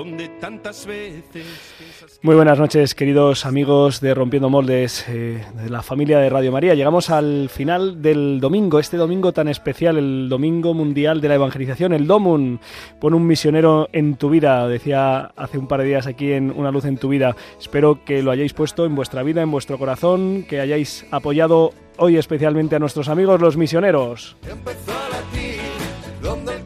donde tantas veces Muy buenas noches, queridos amigos de Rompiendo Moldes, eh, de la familia de Radio María. Llegamos al final del domingo, este domingo tan especial, el Domingo Mundial de la Evangelización, el DOMUN. Pon un misionero en tu vida, decía hace un par de días aquí en Una Luz en tu vida. Espero que lo hayáis puesto en vuestra vida, en vuestro corazón, que hayáis apoyado hoy especialmente a nuestros amigos los misioneros. Empezó a latir donde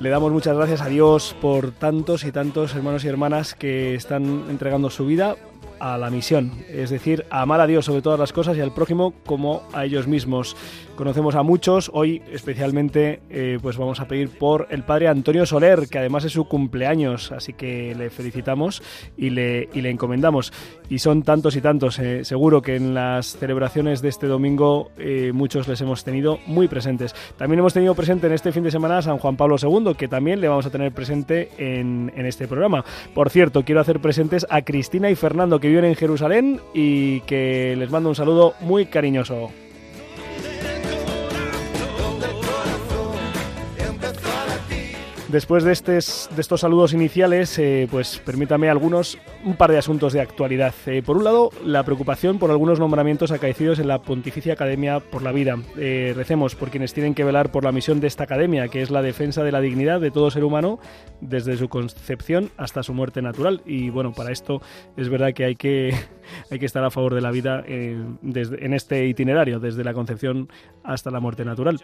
Le damos muchas gracias a Dios por tantos y tantos hermanos y hermanas que están entregando su vida a la misión, es decir, a amar a Dios sobre todas las cosas y al prójimo como a ellos mismos. Conocemos a muchos, hoy especialmente eh, pues vamos a pedir por el padre Antonio Soler, que además es su cumpleaños, así que le felicitamos y le, y le encomendamos. Y son tantos y tantos, eh, seguro que en las celebraciones de este domingo eh, muchos les hemos tenido muy presentes. También hemos tenido presente en este fin de semana a San Juan Pablo II, que también le vamos a tener presente en, en este programa. Por cierto, quiero hacer presentes a Cristina y Fernando, que viven en Jerusalén y que les mando un saludo muy cariñoso. Después de, estos saludos iniciales, eh, pues permítame algunos, un par de asuntos de actualidad. Eh, por un lado, la preocupación por algunos nombramientos acaecidos en la Pontificia Academia por la Vida. Eh, recemos por quienes tienen que velar por la misión de esta academia, que es la defensa de la dignidad de todo ser humano desde su concepción hasta su muerte natural. Y bueno, para esto es verdad que hay que, estar a favor de la vida eh, en este itinerario, desde la concepción hasta la muerte natural.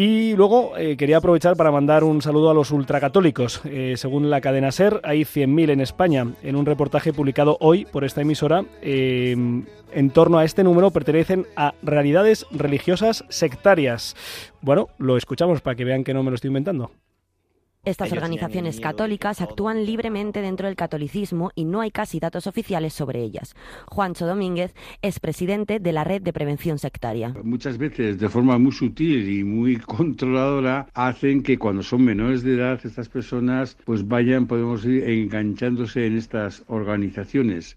Y luego eh, quería aprovechar para mandar un saludo a los ultracatólicos. Eh, según la cadena SER, hay 100.000 en España. En un reportaje publicado hoy por esta emisora, eh, en torno a este número pertenecen a realidades religiosas sectarias. Bueno, lo escuchamos para que vean que no me lo estoy inventando. Estas Ellos organizaciones católicas actúan libremente dentro del catolicismo y no hay casi datos oficiales sobre ellas. Juancho Domínguez es presidente de la Red de Prevención Sectaria. Muchas veces, de forma muy sutil y muy controladora, hacen que cuando son menores de edad estas personas pues vayan, podemos ir enganchándose en estas organizaciones.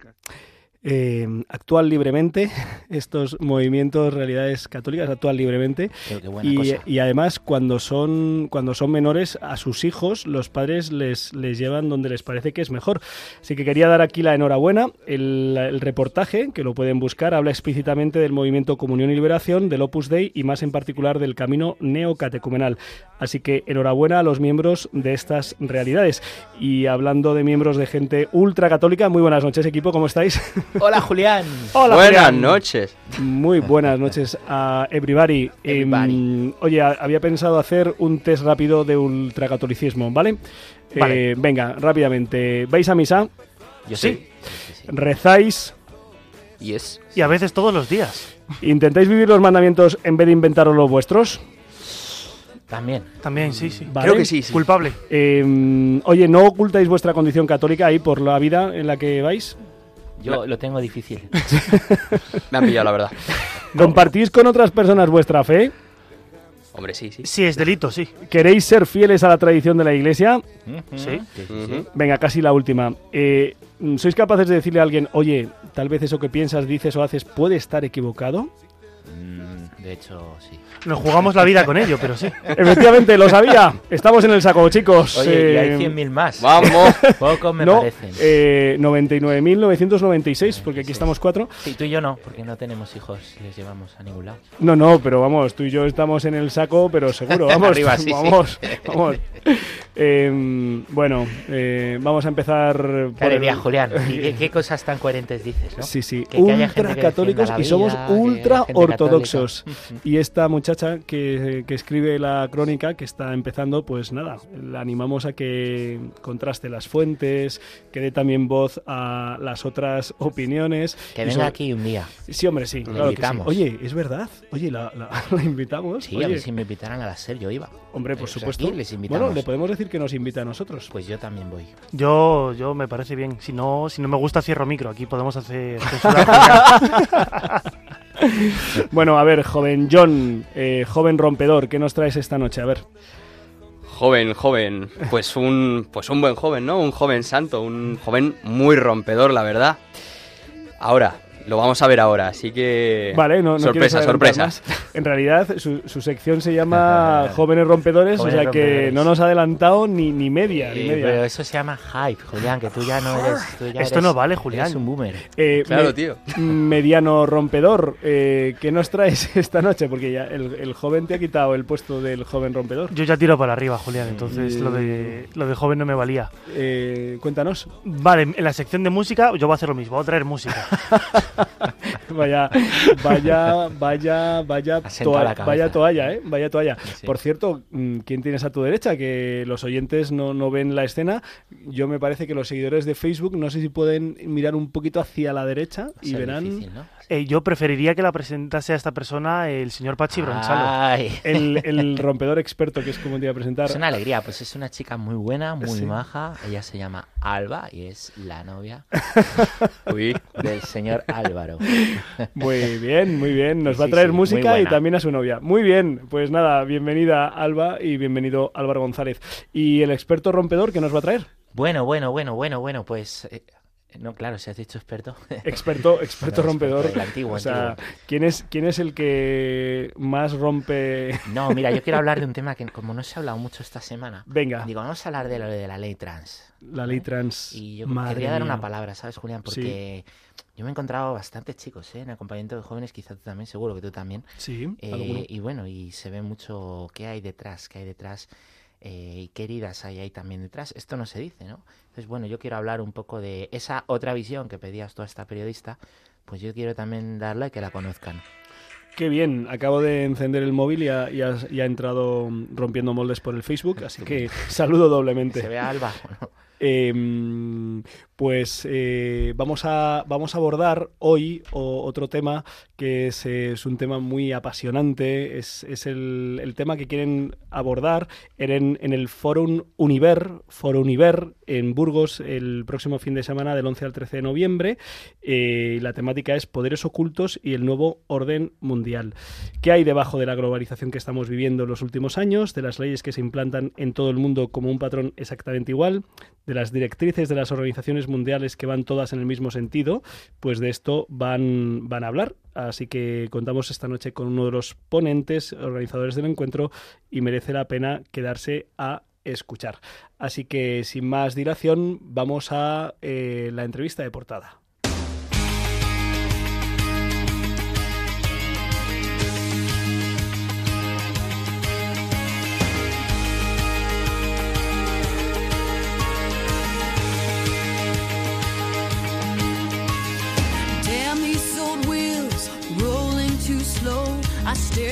Eh, actúan libremente, estos movimientos, realidades católicas actúan libremente. Y además cuando son cuando son menores a sus hijos los padres les, les llevan donde les parece que es mejor. Así que quería dar aquí la enhorabuena el, el reportaje que lo pueden buscar habla explícitamente del movimiento Comunión y Liberación del Opus Dei y más en particular del camino neocatecumenal. Así que enhorabuena a los miembros de estas realidades. Y hablando de miembros de gente ultracatólica muy buenas noches equipo cómo estáis Hola Julián. Hola, Buenas Julián. noches. Muy buenas noches a everybody. Everybody. Em, oye, había pensado hacer un test rápido de ultracatolicismo, ¿vale? Vale. Eh, venga, rápidamente. ¿Vais a misa? Yo Sí. sí. sí, sí. ¿Rezáis? Yes. Y a veces todos los días. ¿Intentáis vivir los mandamientos en vez de inventaros los vuestros? También. También, sí, sí. Vale. Creo que sí, sí. Culpable. Em, oye, ¿no ocultáis vuestra condición católica ahí por la vida en la que vais? Yo lo tengo difícil. Me han pillado, la verdad. ¿Compartís con otras personas vuestra fe? Hombre, sí, sí. Sí, es delito, sí. ¿Queréis ser fieles a la tradición de la iglesia? Sí. sí, sí. Ujú. Venga, casi la última. Eh, ¿Sois capaces de decirle a alguien, oye, tal vez eso que piensas, dices o haces puede estar equivocado? Mm, de hecho, sí. Nos jugamos la vida con ello, pero sí. Efectivamente, lo sabía. Estamos en el saco, chicos. Oye, y hay Eh, 100.000 más. Vamos. Pocos me no, parecen. eh, 99.996, porque aquí estamos cuatro. Sí, tú y yo no, porque no tenemos hijos, les llevamos a ningún lado. No, no, pero vamos, tú y yo estamos en el saco, pero seguro, vamos, Arriba, sí, sí. vamos, vamos. Eh, bueno, eh, vamos a empezar por Madre el- mía, Julián, ¿y qué, qué cosas tan coherentes dices, no? Sí, sí, Que- defienda la y somos ultra ortodoxos. católica. Y esta muchacha que, que escribe la crónica, que está empezando, pues nada, la animamos a que contraste las fuentes, que dé también voz a las otras opiniones. Que venga sobre- aquí un día. Sí, hombre, sí, claro que sí. invitamos. Oye, es verdad. Oye, la, la- la invitamos. Sí, Oye, a ver si me invitaran a la SER, yo iba. Hombre, por Pues supuesto. aquí les invitamos Bueno, le podemos decir que nos invita a nosotros. Pues yo también voy. Yo, yo me parece bien. Si no, si no me gusta, cierro micro. Aquí podemos hacer. bueno, a ver, joven John, eh, joven rompedor, ¿qué nos traes esta noche? A ver. Joven, joven, pues un, pues un buen joven, ¿no? Un joven santo, un joven muy rompedor, la verdad. Ahora, lo vamos a ver ahora, así que. Vale, no, no sorpresa, sorpresa. En realidad, su, sección se llama Jóvenes Rompedores, o sea que no nos ha adelantado ni, ni media. ni media. Pero eso se llama hype, Julián, que tú ya no eres. Esto no vale, Julián. Es un boomer. Eh, claro, tío. Mediano rompedor, eh, ¿qué nos traes esta noche? Porque ya el, joven te ha quitado el puesto del joven rompedor. Yo ya tiro para arriba, Julián, entonces lo, de, lo de joven no me valía. Eh, cuéntanos. Vale, en la sección de música yo voy a hacer lo mismo, voy a traer música. vaya, vaya, vaya, vaya, toalla, vaya toalla, ¿eh? Vaya toalla. Por cierto, mm, ¿quién tienes a tu derecha? Que los oyentes no, no ven la escena. Yo me parece que los seguidores de Facebook, no sé si pueden mirar un poquito hacia la derecha y verán... Eh, yo preferiría que la presentase a esta persona el señor Pachi Bronchalo. El, rompedor experto, que es como te iba a presentar. Es una alegría, pues es una chica muy buena, muy maja. Ella se llama Alba y es la novia del señor Álvaro. Muy bien, muy bien. Nos va a traer música y también a su novia. Muy bien, pues nada, bienvenida Alba y bienvenido Álvaro González. ¿Y el experto rompedor que nos va a traer? Bueno, bueno, bueno, bueno, bueno, pues... Eh, no, claro, si has dicho experto. Experto, experto rompedor. el antiguo, o sea, ¿quién es, ¿quién es el que más rompe? No, mira, yo quiero hablar de un tema que como no se ha hablado mucho esta semana. Venga. Digo, vamos a hablar de lo de la ley trans. La ley trans. Y yo quería dar una palabra, ¿sabes, Julián? Porque yo me he encontrado bastantes chicos, ¿eh? En acompañamiento de jóvenes, quizá tú también, seguro que tú también. Sí. Eh, y bueno, y se ve mucho qué hay detrás, qué hay detrás eh, y qué heridas hay ahí también detrás. Esto no se dice, ¿no? Entonces, bueno, yo quiero hablar un poco de esa otra visión que pedías tú a esta periodista, pues yo quiero también darla y que la conozcan. Qué bien, acabo de encender el móvil y ha, entrado rompiendo moldes por el Facebook, así que saludo doblemente. Se ve Alba. Pues eh, vamos, a, vamos a abordar hoy otro tema que es, un tema muy apasionante, es, el, tema que quieren abordar en, en el Forum Univer, Foro Univer en Burgos el próximo fin de semana del 11 al 13 de noviembre. Eh, la temática es Poderes Ocultos y el nuevo orden mundial. ¿Qué hay debajo de la globalización que estamos viviendo en los últimos años, de las leyes que se implantan en todo el mundo como un patrón exactamente igual, de las directrices de las organizaciones mundiales que van todas en el mismo sentido, pues de esto van, van a hablar. Así que contamos esta noche con uno de los ponentes, organizadores del encuentro, y merece la pena quedarse a escuchar. Así que sin más dilación, vamos a eh, la entrevista de portada.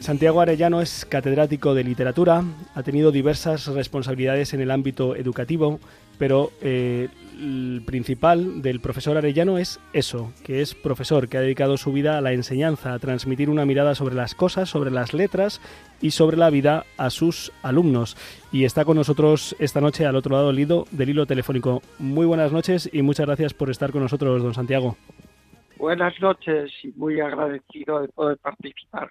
Santiago Arellano es catedrático de literatura, ha tenido diversas responsabilidades en el ámbito educativo, pero eh, el principal del profesor Arellano es eso, que es profesor, que ha dedicado su vida a la enseñanza, a transmitir una mirada sobre las cosas, sobre las letras y sobre la vida a sus alumnos. Y está con nosotros esta noche al otro lado del del hilo telefónico. Muy buenas noches y muchas gracias por estar con nosotros, don Santiago. Buenas noches y muy agradecido de poder participar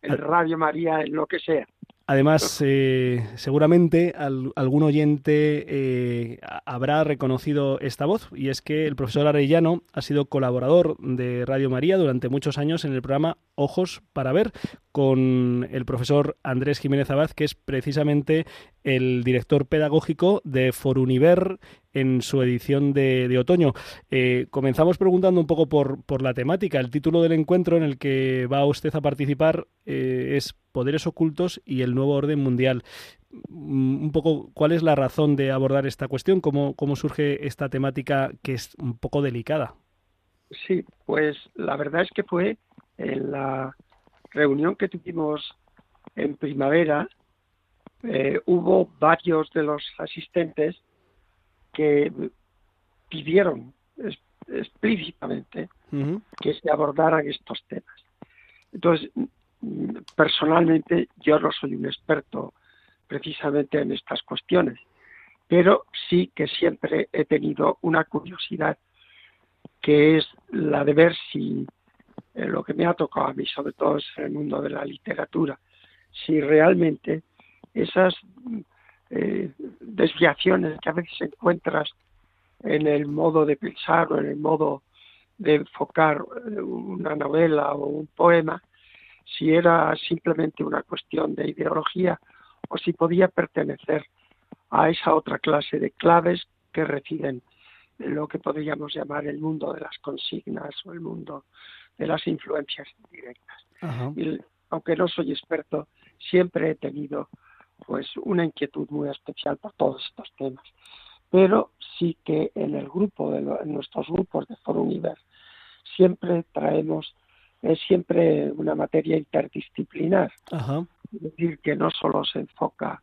en Radio María en lo que sea. Además, eh, seguramente algún oyente eh, habrá reconocido esta voz y es que el profesor Arellano ha sido colaborador de Radio María durante muchos años en el programa Ojos para Ver con el profesor Andrés Jiménez Abad, que es precisamente el director pedagógico de Foruniver en su edición de, otoño. Eh, comenzamos preguntando un poco por, la temática. El título del encuentro en el que va usted a participar es Poderes Ocultos y el Nuevo Orden Mundial. Mm, un poco, ¿cuál es la razón de abordar esta cuestión? ¿Cómo, cómo surge esta temática que es un poco delicada? Sí, pues la verdad es que fue en la reunión que tuvimos en primavera, eh, hubo varios de los asistentes que pidieron explícitamente que se abordaran estos temas. Entonces, personalmente yo no soy un experto precisamente en estas cuestiones, pero sí que siempre he tenido una curiosidad que es la de ver si eh, lo que me ha tocado a mí, sobre todo es en el mundo de la literatura, si realmente esas eh, desviaciones que a veces encuentras en el modo de pensar o en el modo de enfocar eh, una novela o un poema, si era simplemente una cuestión de ideología o si podía pertenecer a esa otra clase de claves que residen en lo que podríamos llamar el mundo de las consignas o el mundo de las influencias directas. Y, aunque no soy experto, siempre he tenido pues una inquietud muy especial por todos estos temas. Pero sí que en el grupo, de en nuestros grupos de Foro Universe, siempre traemos es siempre una materia interdisciplinar. Es decir, que no solo se enfoca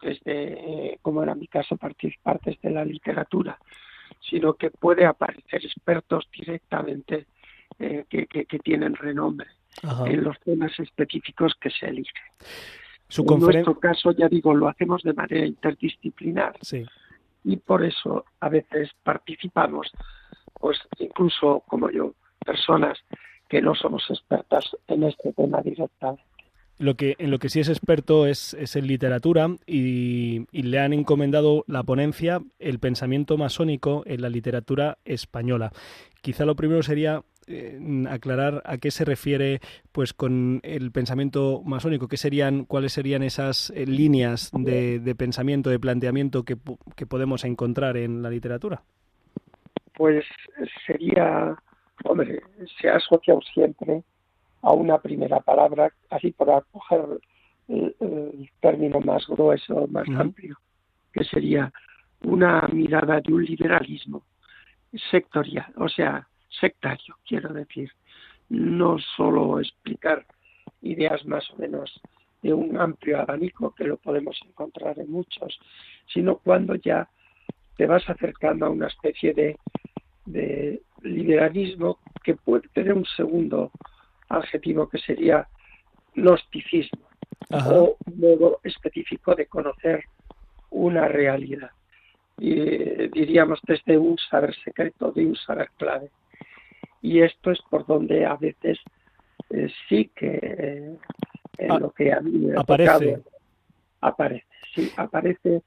desde, como era mi caso, participar desde la literatura, sino que puede aparecer expertos directamente eh, que, que, tienen renombre en los temas específicos que se eligen. En nuestro caso, ya digo, lo hacemos de manera interdisciplinar. Y por eso a veces participamos, pues incluso como yo, personas que no somos expertas en este tema directamente. Lo que, en lo que sí es experto es, es en literatura y, le han encomendado la ponencia El pensamiento masónico en la literatura española. Quizá lo primero sería eh, aclarar a qué se refiere pues con el pensamiento masónico, qué serían, cuáles serían esas eh, líneas de, de, pensamiento, de planteamiento que, que podemos encontrar en la literatura. Pues sería hombre, se ha asociado siempre a una primera palabra, así por acoger el, término más grueso, más amplio, que sería una mirada de un liberalismo sectorial, o sea, sectario, quiero decir. No solo explicar ideas más o menos de un amplio abanico, que lo podemos encontrar en muchos, sino cuando ya te vas acercando a una especie de, de liberalismo que puede tener un segundo adjetivo que sería gnosticismo o un modo específico de conocer una realidad. Y, eh, diríamos desde un saber secreto, de un saber clave. Y esto es por donde a veces eh, sí que eh, en ah, lo que a mí me aparece. aparece, sí, aparece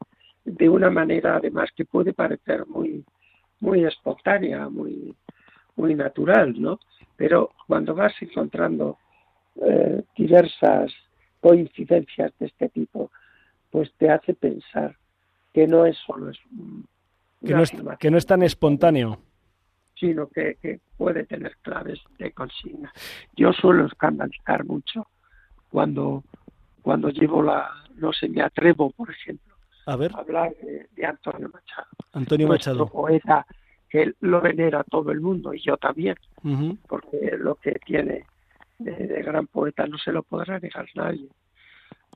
de una manera además que puede parecer muy muy espontánea, muy muy natural, ¿no? Pero cuando vas encontrando eh, diversas coincidencias de este tipo, pues te hace pensar que no es solo es que no es, que no es tan espontáneo sino que, que, puede tener claves de consigna. Yo suelo escandalizar mucho cuando, cuando llevo la, no sé, me atrevo, por ejemplo, a, ver. hablar de, Antonio Machado. Antonio Machado. poeta que lo venera todo el mundo y yo también, porque lo que tiene de, gran poeta no se lo podrá negar nadie.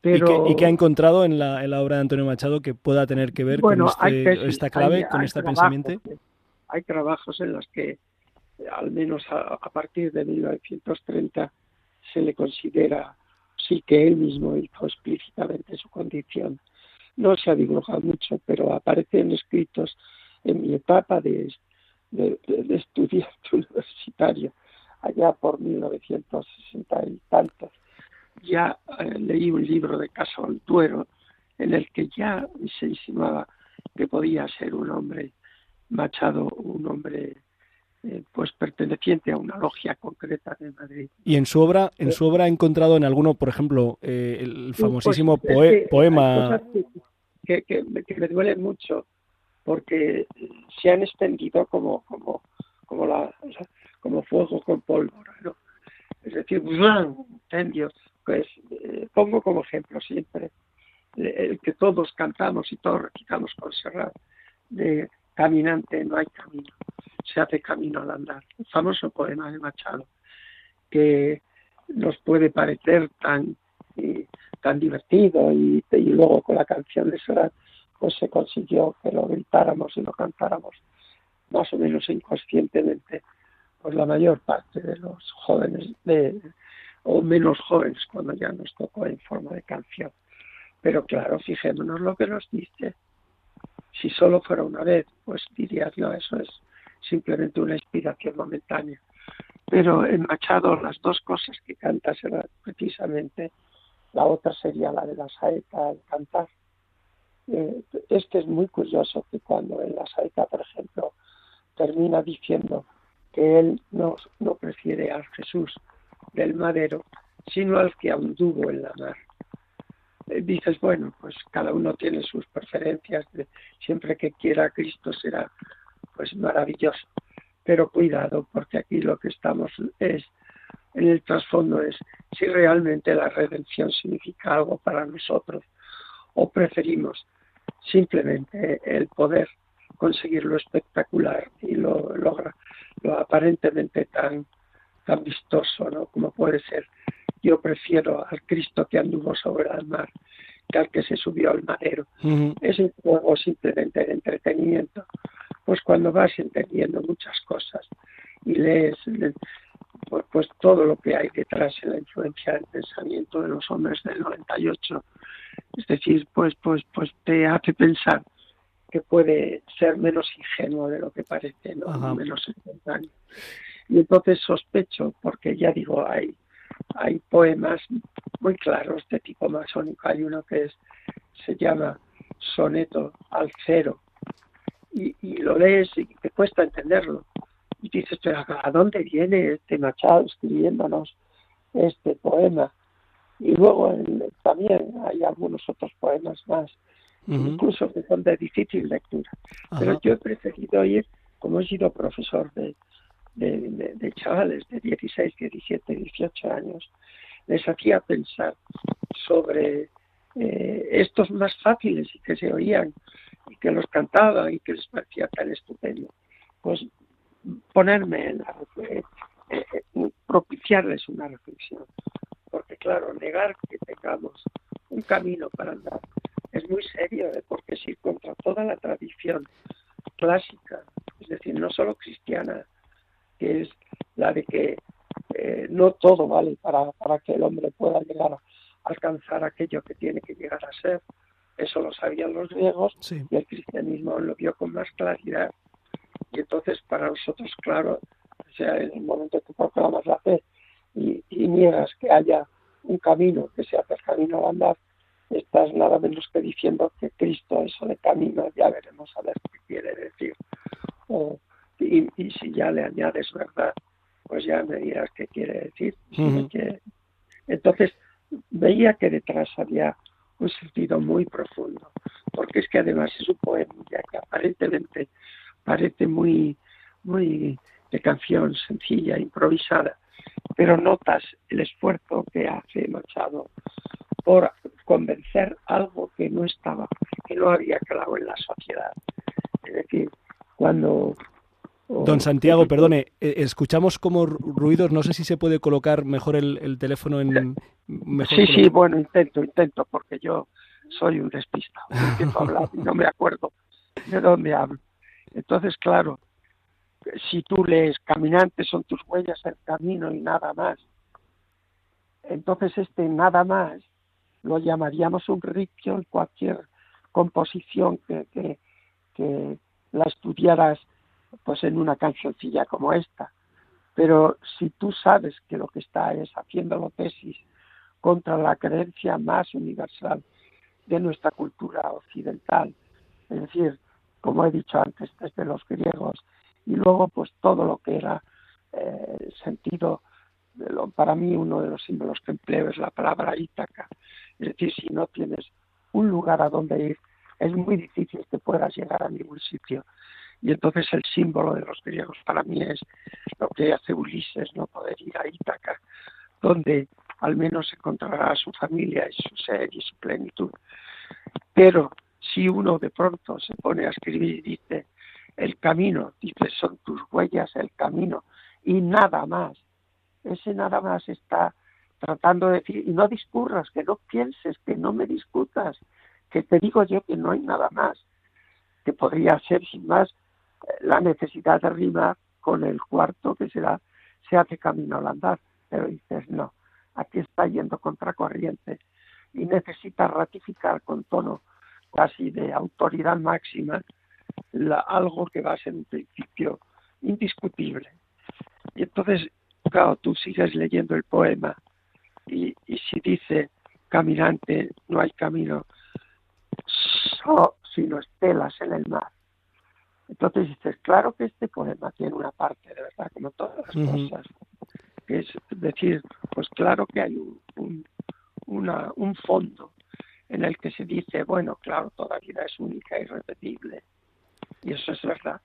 Pero... ¿Y, qué, ha encontrado en la, en la, obra de Antonio Machado que pueda tener que ver con este, esta clave, con este pensamiento? Hay trabajos en los que, al menos a, partir de 1930, se le considera, sí que él mismo hizo explícitamente su condición. No se ha divulgado mucho, pero aparecen escritos en mi etapa de, de, estudiante universitario, allá por 1960 y tantos, ya eh, leí un libro de Caso Altuero en el que ya se insinuaba que podía ser un hombre Machado, un hombre eh, pues perteneciente a una logia concreta de Madrid. Y en su obra, en su obra ha encontrado en alguno, por ejemplo, eh, el pues, famosísimo poema que, que, me duelen mucho porque se han extendido como como como la, como fuego con pólvora, ¿no? Es decir, incendios. Pues eh, pongo como ejemplo siempre el que todos cantamos y todos recitamos con Serrat de caminante no hay camino se hace camino al andar. El famoso poema de Machado, que nos puede parecer tan, divertido y, luego con la canción de Serrat pues se consiguió que lo gritáramos y lo cantáramos más o menos inconscientemente pues la mayor parte de los jóvenes de, o menos jóvenes cuando ya nos tocó en forma de canción. Pero claro, fijémonos lo que nos dice. Si solo fuera una vez, pues dirías, no, eso es simplemente una inspiración momentánea. Pero en Machado las dos cosas que canta serán precisamente, la otra sería la de la saeta al cantar. Eh, este es muy curioso que cuando en la saeta, por ejemplo, termina diciendo que él no, no prefiere al Jesús del madero, sino al que anduvo en la mar. Eh, dices, bueno, pues cada uno tiene sus preferencias, de, siempre que quiera Cristo será pues maravilloso. Pero cuidado, porque aquí lo que estamos es, en el trasfondo es si realmente la redención significa algo para nosotros o preferimos simplemente el poder conseguir lo espectacular y lo logra lo aparentemente tan tan vistoso no como puede ser yo prefiero al Cristo que anduvo sobre el mar que al que se subió al madero es un juego simplemente de entretenimiento pues cuando vas entendiendo muchas cosas y lees pues, pues, todo lo que hay detrás en la influencia del pensamiento de los hombres del 98, es decir, pues, pues, pues te hace pensar que puede ser menos ingenuo de lo que parece, ¿no? menos espontáneo. Y entonces sospecho, porque ya digo, hay, hay poemas muy claros de tipo masónico. Hay uno que es, se llama Soneto al Cero, y, y lo lees y te cuesta entenderlo. Y dices, pero ¿a dónde viene este Machado escribiéndonos este poema? Y luego también hay algunos otros poemas más, incluso que son de difícil lectura. Pero yo he preferido ir, como he sido profesor de, de, de, chavales de 16, 17, 18 años, les hacía pensar sobre eh, estos más fáciles y que se oían y que los cantaba y que les parecía tan estupendo, pues ponerme en la, eh, eh, propiciarles una reflexión. Porque claro, negar que tengamos un camino para andar es muy serio, ¿eh? porque si contra toda la tradición clásica, es decir, no solo cristiana, que es la de que no todo vale para, para que el hombre pueda llegar a alcanzar aquello que tiene que llegar a ser, eso lo sabían los griegos y el cristianismo lo vio con más claridad. Y entonces para nosotros, claro, o sea, en el momento que proclamas la fe y, niegas que haya un camino que sea el camino al andar, estás nada menos que diciendo que Cristo, eso de camino, ya veremos a ver qué quiere decir. Y, si ya le añades verdad, pues ya me dirás qué quiere decir. Entonces, veía que detrás había un sentido muy profundo, porque es que además es un poema que aparentemente parece muy, muy de canción sencilla, improvisada, pero notas el esfuerzo que hace Machado por convencer algo que no estaba, que no había claro en la sociedad. Es decir, cuando Don Santiago, perdone, eh, escuchamos como ruidos, no sé si se puede colocar mejor el, teléfono en... sí, sí, bueno, intento, intento, porque yo soy un despistado, empiezo a hablar y no me acuerdo de dónde hablo. Entonces, claro, si tú lees caminantes son tus huellas el camino y nada más, entonces este nada más lo llamaríamos un ritmo en cualquier composición que, que, que la estudiaras pues en una cancioncilla como esta. Pero si tú sabes que lo que está es haciendo tesis contra la creencia más universal de nuestra cultura occidental, es decir, como he dicho antes, desde los griegos, y luego pues todo lo que era eh, sentido, de lo, para mí uno de los símbolos que empleo es la palabra Ítaca, es decir, si no tienes un lugar a donde ir, es muy difícil que puedas llegar a ningún sitio. Y entonces el símbolo de los griegos para mí es lo que hace Ulises, no poder ir a Ítaca, donde al menos encontrará su familia y su ser y su plenitud. Pero si uno de pronto se pone a escribir y dice, el camino, dice, son tus huellas el camino, y nada más, ese nada más está tratando de decir, y no discurras, que no pienses, que no me discutas, que te digo yo que no hay nada más, que podría ser sin más la necesidad de rimar con el cuarto que será se hace camino al andar, pero dices no, aquí está yendo contracorriente y necesita ratificar con tono casi de autoridad máxima la, algo que va a ser un principio indiscutible. Y entonces, claro, tú sigues leyendo el poema y, y si dice caminante, no hay camino, sino estelas en el mar. Entonces dices, claro que este poema tiene una parte, de verdad, como todas las cosas, que es decir, pues claro que hay un, una, un fondo en el que se dice, bueno, claro, toda vida es única y repetible, y eso es verdad,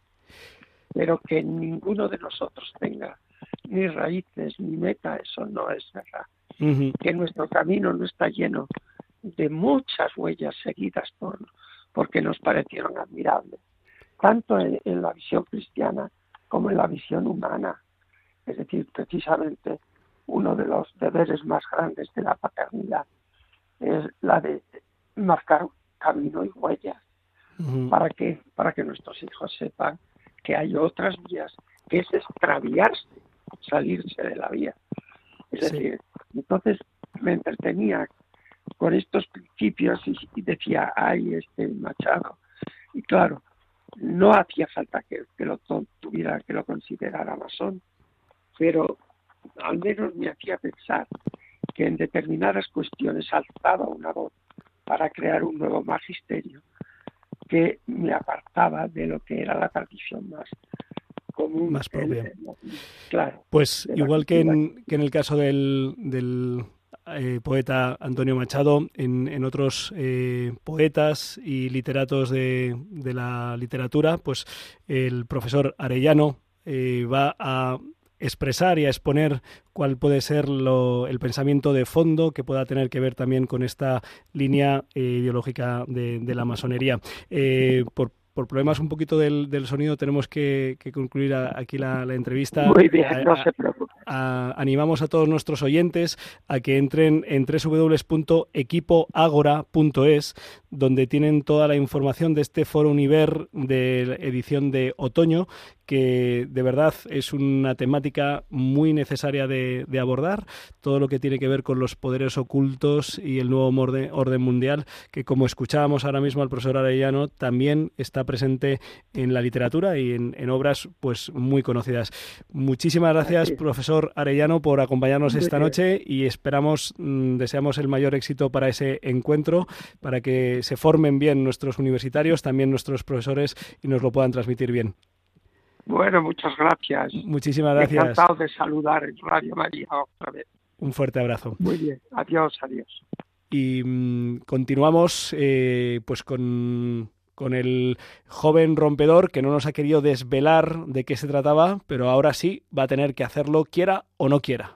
pero que ninguno de nosotros tenga ni raíces ni meta, eso no es verdad. Que nuestro camino no está lleno de muchas huellas seguidas por, porque nos parecieron admirables, tanto en, la visión cristiana como en la visión humana. Es decir, precisamente uno de los deberes más grandes de la paternidad es la de marcar camino y huellas para que para que nuestros hijos sepan que hay otras vías que es extraviarse salirse de la vía es decir entonces me entretenía con estos principios y, decía, ay, este Machado. Y claro, no hacía falta que, lo tuviera, que lo considerara masón, pero al menos me hacía pensar que en determinadas cuestiones alzaba una voz para crear un nuevo magisterio que me apartaba de lo que era la tradición más común. Más propia. claro. Pues igual que en, que en el caso del, del eh, poeta Antonio Machado, en, otros eh, poetas y literatos de, la literatura, pues el profesor Arellano eh, va a expresar y a exponer cuál puede ser el pensamiento de fondo que pueda tener que ver también con esta línea ideológica de, la masonería. por por problemas un poquito del, sonido tenemos que, concluir aquí la, entrevista. Muy bien, no se preocupe. animamos a todos nuestros oyentes a que entren en www.equipoagora.es, donde tienen toda la información de este foro Univer de edición de otoño, que de verdad es una temática muy necesaria de, abordar, todo lo que tiene que ver con los poderes ocultos y el nuevo orden, mundial, que como escuchábamos ahora mismo al profesor Arellano, también está presente en la literatura y en, obras pues muy conocidas. Muchísimas gracias, profesor Arellano, por acompañarnos esta noche y esperamos, mm, deseamos el mayor éxito para ese encuentro, para que se formen bien nuestros universitarios, también nuestros profesores y nos lo puedan transmitir bien. Bueno, muchas gracias. Muchísimas gracias. Encantado de saludar en Radio María otra vez. Un fuerte abrazo. Muy bien, adiós, adiós. Y mm, continuamos eh, pues con, con el joven rompedor que no nos ha querido desvelar de qué se trataba, pero ahora sí va a tener que hacerlo quiera o no quiera.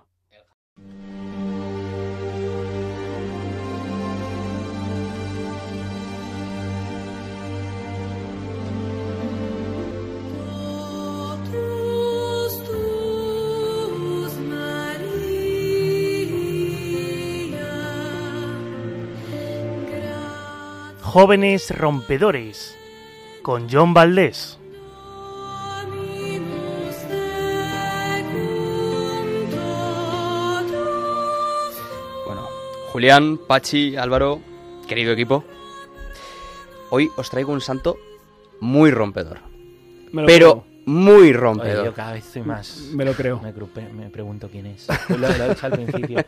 Jóvenes Rompedores con John Valdés. Bueno, Julián, Pachi, Álvaro, querido equipo, hoy os traigo un santo muy rompedor. Pero muy Oye, rompedor. yo cada vez estoy más. Me lo creo. Me, grupe- me pregunto quién es. Lo, lo he dicho al principio.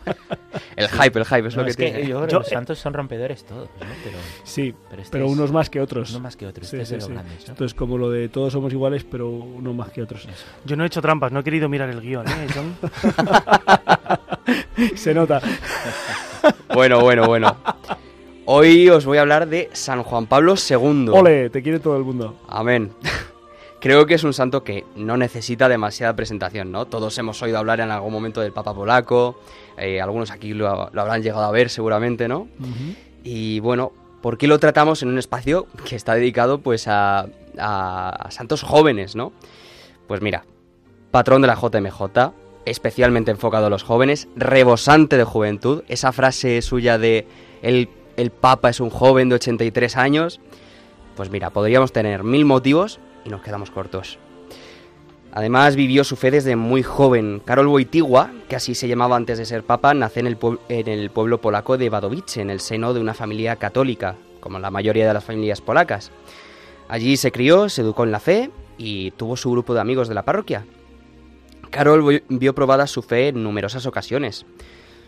El hype, el hype es No, lo que es que tiene. yo creo que Yo- los santos son rompedores todos, ¿no? Pero, Sí, pero, este pero es- unos más que otros. Uno más que otros. Sí, este es sí, de los sí. grandes, ¿no? Esto es como lo de todos somos iguales, pero uno más que otros. Yo no he hecho trampas, no he querido mirar el guion, ¿eh, John? Se nota. Bueno, bueno, bueno. Hoy os voy a hablar de San Juan Pablo II. Ole, te quiere todo el mundo. Amén. Creo que es un santo que no necesita demasiada presentación, ¿no? Todos hemos oído hablar en algún momento del Papa Polaco, eh, algunos aquí lo, lo habrán llegado a ver seguramente, ¿no? Y bueno, ¿por qué lo tratamos en un espacio que está dedicado pues a, a- a santos jóvenes, ¿no? Pues mira, patrón de la JMJ, especialmente enfocado a los jóvenes, rebosante de juventud, esa frase suya de el, el Papa es un joven de 83 años, pues mira, podríamos tener mil motivos y nos quedamos cortos. Además vivió su fe desde muy joven. Karol Wojtyła, que así se llamaba antes de ser papa, nace en el, en el pueblo polaco de Wadowice, en el seno de una familia católica, como la mayoría de las familias polacas. Allí se crió, se educó en la fe y tuvo su grupo de amigos de la parroquia. Karol vi- vio probada su fe en numerosas ocasiones.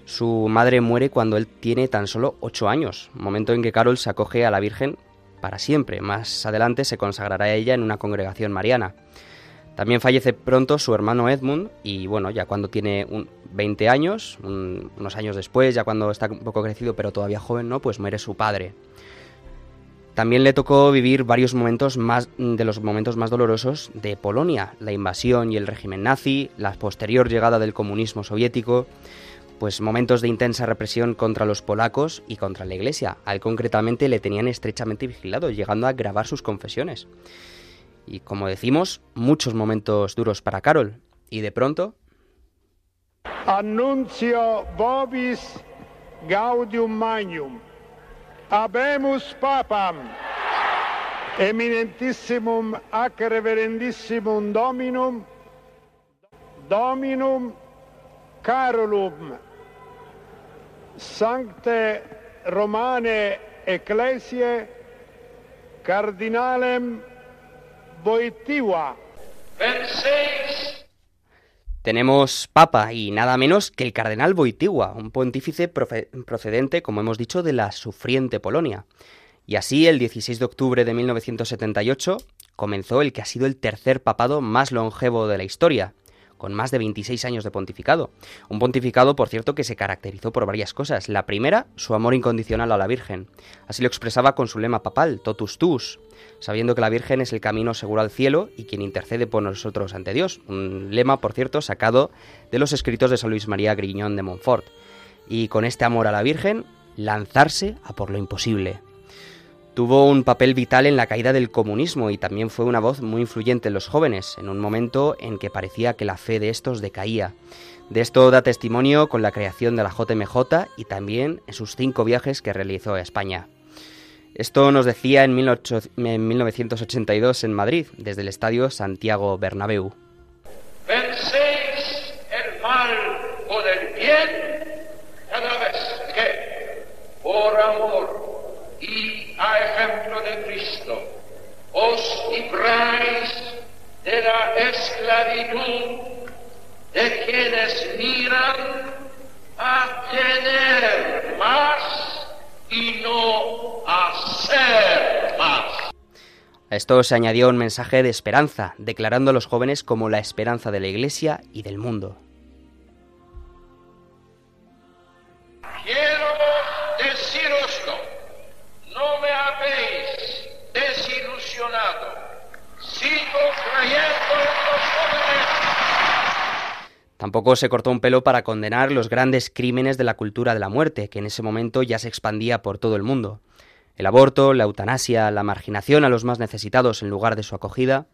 Su madre muere cuando él tiene tan solo 8 años, momento en que Carol se acoge a la Virgen para siempre. Más adelante se consagrará ella en una congregación mariana. También fallece pronto su hermano Edmund y bueno, ya cuando tiene un 20 años, un- unos años después, ya cuando está un poco crecido pero todavía joven, ¿no? Pues muere su padre. También le tocó vivir varios momentos más de los momentos más dolorosos de Polonia, la invasión y el régimen nazi, la posterior llegada del comunismo soviético, pues momentos de intensa represión contra los polacos y contra la iglesia. A él concretamente le tenían estrechamente vigilado, llegando a grabar sus confesiones. Y como decimos, muchos momentos duros para Carol. Y de pronto, Annuncio vobis gaudium magnum. Habemus papam eminentissimum ac reverendissimum dominum dominum Carolum sancte Romane ecclesiae cardinalem Wojtyła tenemos papa y nada menos que el cardenal Wojtyła, un pontífice procedente, como hemos dicho, de la sufriente Polonia. Y así, el 16 de octubre de 1978, comenzó el que ha sido el tercer papado más longevo de la historia, con más de 26 años de pontificado. Un pontificado, por cierto, que se caracterizó por varias cosas. La primera, su amor incondicional a la Virgen. Así lo expresaba con su lema papal, totus tuus, sabiendo que la Virgen es el camino seguro al cielo y quien intercede por nosotros ante Dios. Un lema, por cierto, sacado de los escritos de San Luis María Griñón de Montfort. Y con este amor a la Virgen, lanzarse a por lo imposible. Tuvo un papel vital en la caída del comunismo y también fue una voz muy influyente en los jóvenes, en un momento en que parecía que la fe de estos decaía. De esto da testimonio con la creación de la JMJ y también en sus cinco viajes que realizó a España. Esto nos decía en, 18 en 1982 en Madrid, desde el estadio Santiago Bernabéu. Vencéis el mal con el bien cada vez que, por amor a ejemplo de Cristo, os libráis de la esclavitud de quienes miran a tener más y no a ser más. A esto se añadió un mensaje de esperanza, declarando a los jóvenes como la esperanza de la Iglesia y del mundo. Quiero deciroslo, no me habéis desilusionado. Sigo Tampoco se cortó un pelo para condenar los grandes crímenes de la cultura de la muerte, que en ese momento ya se expandía por todo el mundo. El aborto, la eutanasia, la marginación a los más necesitados en lugar de su acogida,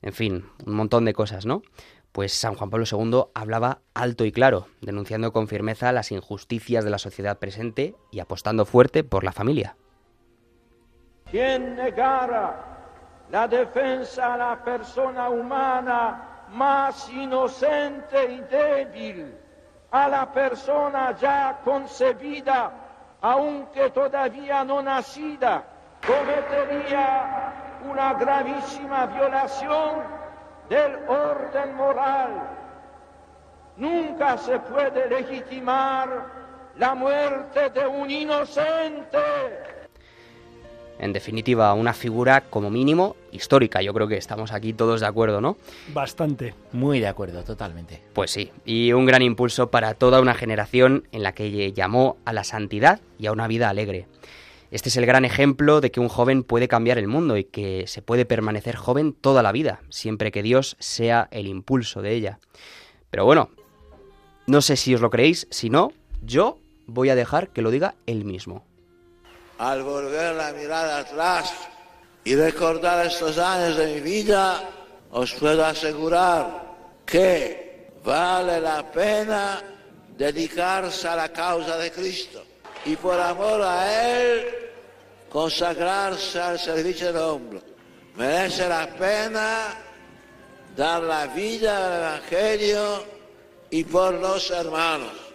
en fin, un montón de cosas, ¿no? Pues San Juan Pablo II hablaba alto y claro, denunciando con firmeza las injusticias de la sociedad presente y apostando fuerte por la familia. Quien negara la defensa a la persona humana más inocente y débil, a la persona ya concebida, aunque todavía no nacida, cometería una gravísima violación del orden moral. Nunca se puede legitimar la muerte de un inocente. En definitiva, una figura como mínimo histórica. Yo creo que estamos aquí todos de acuerdo, ¿no? Bastante. Muy de acuerdo, totalmente. Pues sí, y un gran impulso para toda una generación en la que llamó a la santidad y a una vida alegre. Este es el gran ejemplo de que un joven puede cambiar el mundo y que se puede permanecer joven toda la vida, siempre que Dios sea el impulso de ella. Pero bueno, no sé si os lo creéis, si no, yo voy a dejar que lo diga él mismo. Al volver la mirada atrás y recordar estos años de mi vida, os puedo asegurar que vale la pena dedicarse a la causa de Cristo y por amor a Él consagrarse al servicio del hombre. Merece la pena dar la vida al Evangelio y por los hermanos.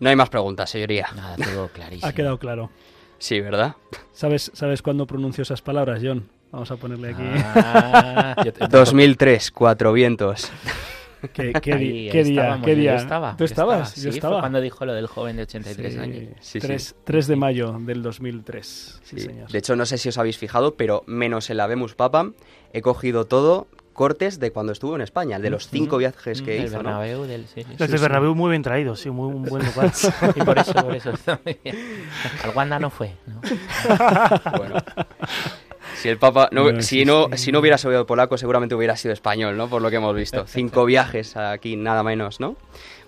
No hay más preguntas, señoría. Nada, todo clarísimo. Ha quedado claro. Sí, ¿verdad? ¿Sabes, ¿Sabes cuándo pronuncio esas palabras, John? Vamos a ponerle aquí. Ah, yo te- 2003, Cuatro Vientos. ¿Qué, qué Ahí qué día? ¿Qué yo día? estaba, ¿Tú yo estabas? estaba. Yo Sí, estaba. Fue cuando dijo lo del joven de 83 Sí, años. Sí, sí. 3, 3 de mayo del 2003. Sí, Sí. señor. De hecho, no sé si os habéis fijado, pero menos en la Vemos Papa, he cogido todo cortes de cuando estuvo en España, de los cinco Mm, viajes que hizo, ¿no? Bernabéu, del- sí, sí. Los de Bernabéu muy bien traídos, sí, muy un buen lugar. Y por eso, por eso. está muy bien. Al Wanda no fue, ¿no? Bueno. Si el Papa, no, No, si, sí, no, sí. si no hubiera sido polaco, seguramente hubiera sido español, ¿no? Por lo que hemos visto. Cinco viajes aquí, nada menos, ¿no?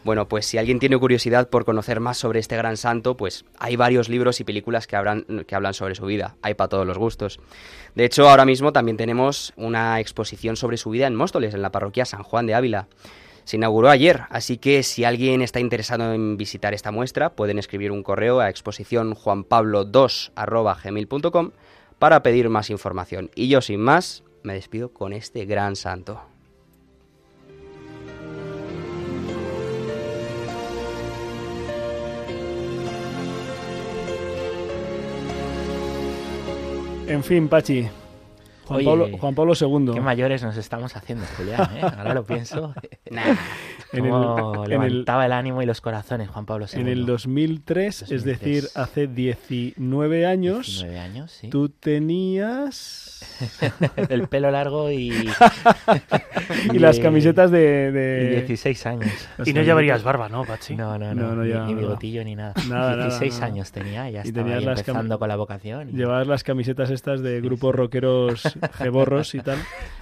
Bueno, pues si alguien tiene curiosidad por conocer más sobre este gran santo, pues hay varios libros y películas que, habrán, que hablan sobre su vida. Hay para todos los gustos. De hecho, ahora mismo también tenemos una exposición sobre su vida en Móstoles, en la parroquia San Juan de Ávila. Se inauguró ayer, así que si alguien está interesado en visitar esta muestra, pueden escribir un correo a exposición juanpablo2 para pedir más información. Y yo, sin más, me despido con este gran santo. En fin, Pachi. Juan, Oye, Pablo, Juan Pablo II. Qué mayores nos estamos haciendo, Julián, ¿eh? Ahora lo pienso. En el- Cómo en el- levantaba el ánimo y los corazones Juan Pablo II. En el 2003, es decir, hace 19 años. 19 años, sí. Tú tenías. el pelo largo y. y las camisetas de. de- y 16 años. las Y no llevarías barba, ¿no, Pachi? No, no, No, no. no, ni, ya, ni no. bigotillo ni nada. Nada, nada, 16 nada. años tenía, ya Y estaba tenías ahí las cam- empezando con la vocación. y- Llevabas las camisetas estas de grupos rockeros geborros y tal.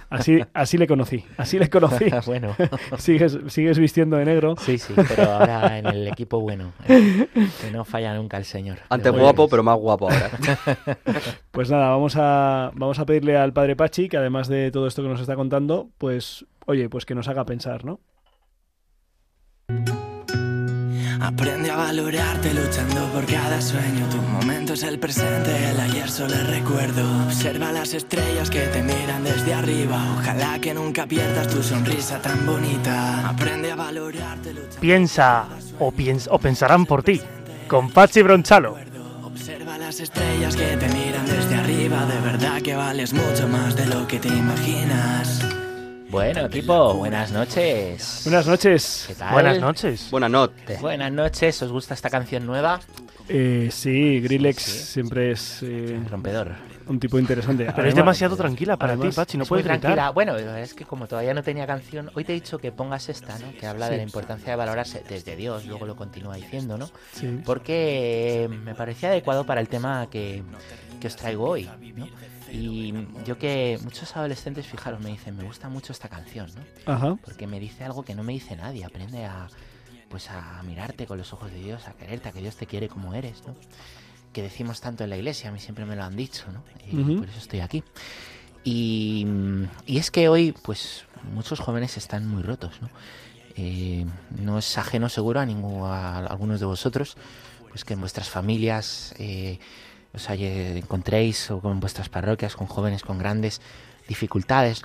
Así, así le conocí, así le conocí. Bueno. sigues, sigues vistiendo de negro. Sí, sí, pero ahora en el equipo bueno. ¿eh? Que no falla nunca el señor. Antes guapo, pero más guapo ahora. Pues nada, vamos a, vamos a pedirle al padre Pachi que además de todo esto que nos está contando, pues, oye, pues que nos haga pensar, ¿no? Aprende a valorarte luchando por cada sueño. Tu momento es el presente, el ayer solo es recuerdo. Observa las estrellas que te miran desde arriba. Ojalá que nunca pierdas tu sonrisa tan bonita. Aprende a valorarte luchando. Piensa o, piens- o pensarán por ti. Con Pachi Bronchalo. Observa las estrellas que te miran desde arriba. De verdad que vales mucho más de lo que te imaginas. Bueno, equipo, buenas noches. Buenas noches. ¿Qué tal? Buenas noches. Buenas noches. Buenas noches, ¿os gusta esta canción nueva? Eh, sí, Grillex siempre es eh, Rompedor. un tipo interesante. Pero es demasiado tranquila para ti, Pachi. No puedes gritar. tranquila. Bueno, es que como todavía no tenía canción, hoy te he dicho que pongas esta, ¿no? Que habla Sí. de la importancia de valorarse desde Dios, luego lo continúa diciendo, ¿no? Sí. Porque me parecía adecuado para el tema que, que os traigo hoy, ¿no? Y yo que muchos adolescentes, fijaros, me dicen, me gusta mucho esta canción, ¿no? Ajá. Porque me dice algo que no me dice nadie, aprende a pues a mirarte con los ojos de Dios, a quererte, a que Dios te quiere como eres, ¿no? Que decimos tanto en la iglesia, a mí siempre me lo han dicho, ¿no? Y Ujú. por eso estoy aquí. Y, y es que hoy, pues, muchos jóvenes están muy rotos, ¿no? Eh, no es ajeno seguro a, ningún, a algunos de vosotros, pues que en vuestras familias eh, os haya- encontréis o en vuestras parroquias con jóvenes con grandes dificultades.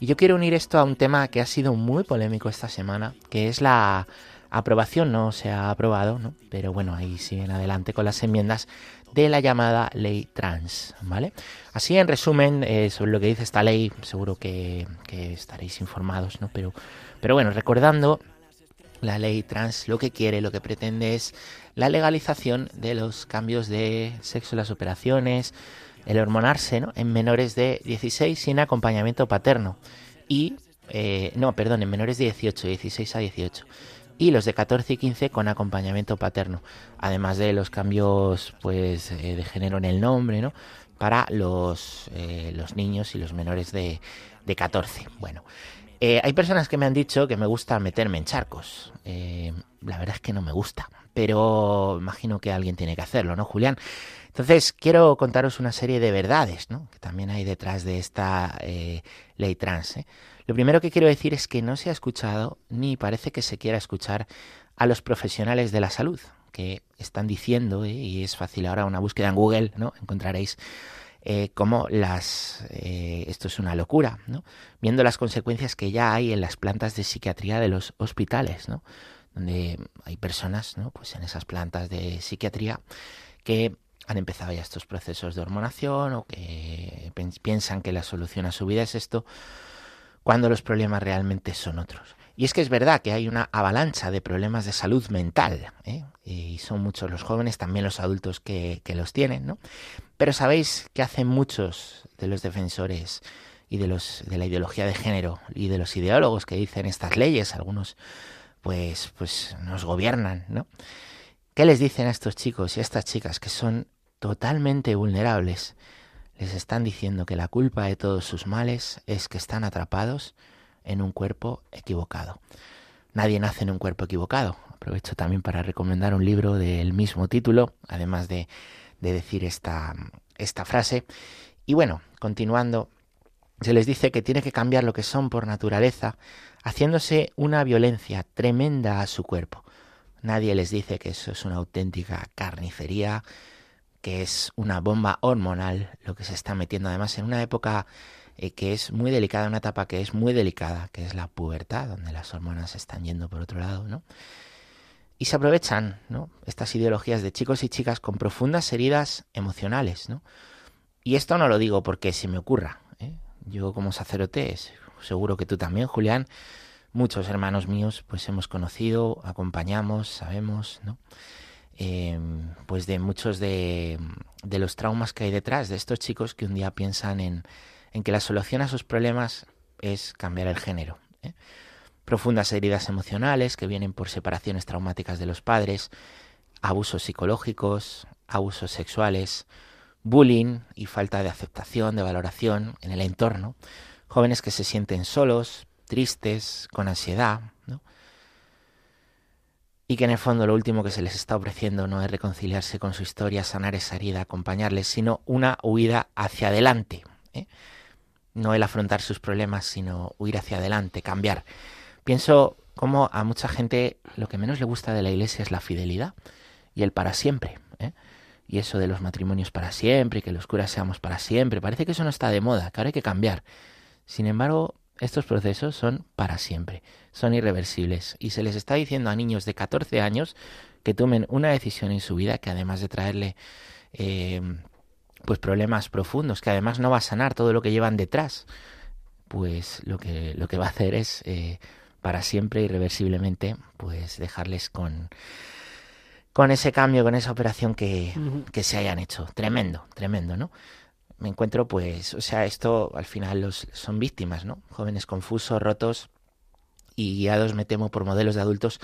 Y yo quiero unir esto a un tema que ha sido muy polémico esta semana, que es la, aprobación, no se ha aprobado, ¿no? pero bueno, ahí siguen adelante con las enmiendas de la llamada ley trans, ¿vale? Así en resumen, eh, sobre lo que dice esta ley, seguro que, que estaréis informados, ¿no? Pero, pero bueno, recordando la ley trans lo que quiere, lo que pretende es la legalización de los cambios de sexo, las operaciones, el hormonarse ¿no? en menores de 16 sin acompañamiento paterno y, eh, no, perdón, en menores de 18, 16 a 18 y los de 14 y 15 con acompañamiento paterno, además de los cambios pues eh, de género en el nombre, ¿no? Para los, eh, los niños y los menores de, de 14. Bueno, eh, hay personas que me han dicho que me gusta meterme en charcos. Eh, la verdad es que no me gusta, pero imagino que alguien tiene que hacerlo, ¿no, Julián? Entonces, quiero contaros una serie de verdades, ¿no? Que también hay detrás de esta eh, ley trans. Lo primero que quiero decir es que no se ha escuchado, ni parece que se quiera escuchar, a los profesionales de la salud, que están diciendo, y es fácil ahora una búsqueda en Google, ¿no? Encontraréis eh, como las eh, esto es una locura, ¿no? Viendo las consecuencias que ya hay en las plantas de psiquiatría de los hospitales, ¿no? Donde hay personas, ¿no? Pues en esas plantas de psiquiatría que han empezado ya estos procesos de hormonación o que piensan que la solución a su vida es esto, cuando los problemas realmente son otros. Y es que es verdad que hay una avalancha de problemas de salud mental, ¿eh? y son muchos los jóvenes, también los adultos que, los tienen, ¿no? Pero sabéis que hacen muchos de los defensores y de los de la ideología de género y de los ideólogos que dicen estas leyes, algunos pues pues nos gobiernan, ¿no? ¿Qué les dicen a estos chicos y a estas chicas que son totalmente vulnerables? Les están diciendo que la culpa de todos sus males es que están atrapados en un cuerpo equivocado. Nadie nace en un cuerpo equivocado. Aprovecho también para recomendar un libro del mismo título, además de de decir esta, esta frase. Y bueno, continuando, se les dice que tiene que cambiar lo que son por naturaleza, haciéndose una violencia tremenda a su cuerpo. Nadie les dice que eso es una auténtica carnicería, que es una bomba hormonal, lo que se está metiendo además en una época eh, que es muy delicada, una etapa que es muy delicada, que es la pubertad, donde las hormonas están yendo por otro lado, ¿no? y se aprovechan ¿no? estas ideologías de chicos y chicas con profundas heridas emocionales. ¿no? Y esto no lo digo porque se me ocurra. ¿eh? Yo como sacerdote, seguro que tú también, Julián, muchos hermanos míos, pues hemos conocido, acompañamos, sabemos, ¿no? Em, pues de muchos de, de, los traumas que hay detrás de estos chicos que un día piensan en, en que la solución a sus problemas es cambiar el género. ¿eh? profundas heridas emocionales que vienen por separaciones traumáticas de los padres, abusos psicológicos, abusos sexuales, bullying y falta de aceptación, de valoración en el entorno, jóvenes que se sienten solos, tristes, con ansiedad, ¿no? y que en el fondo lo último que se les está ofreciendo no es reconciliarse con su historia, sanar esa herida, acompañarles, sino una huida hacia adelante. ¿eh? No el afrontar sus problemas, sino huir hacia adelante, cambiar. Pienso como a mucha gente lo que menos le gusta de la iglesia es la fidelidad y el para siempre. ¿eh? Y eso de los matrimonios para siempre que los curas seamos para siempre. Parece que eso no está de moda, que ahora hay que cambiar. Sin embargo, estos procesos son para siempre, son irreversibles. Y se les está diciendo a niños de 14 años que tomen una decisión en su vida que además de traerle eh, pues problemas profundos, que además no va a sanar todo lo que llevan detrás, pues lo que, lo que va a hacer es eh, para siempre, irreversiblemente, pues dejarles con, con ese cambio, con esa operación que, que se hayan hecho. Tremendo, tremendo, ¿no? Me encuentro, pues, o sea, esto al final los, son víctimas, ¿no? Jóvenes confusos, rotos y guiados, me temo, por modelos de adultos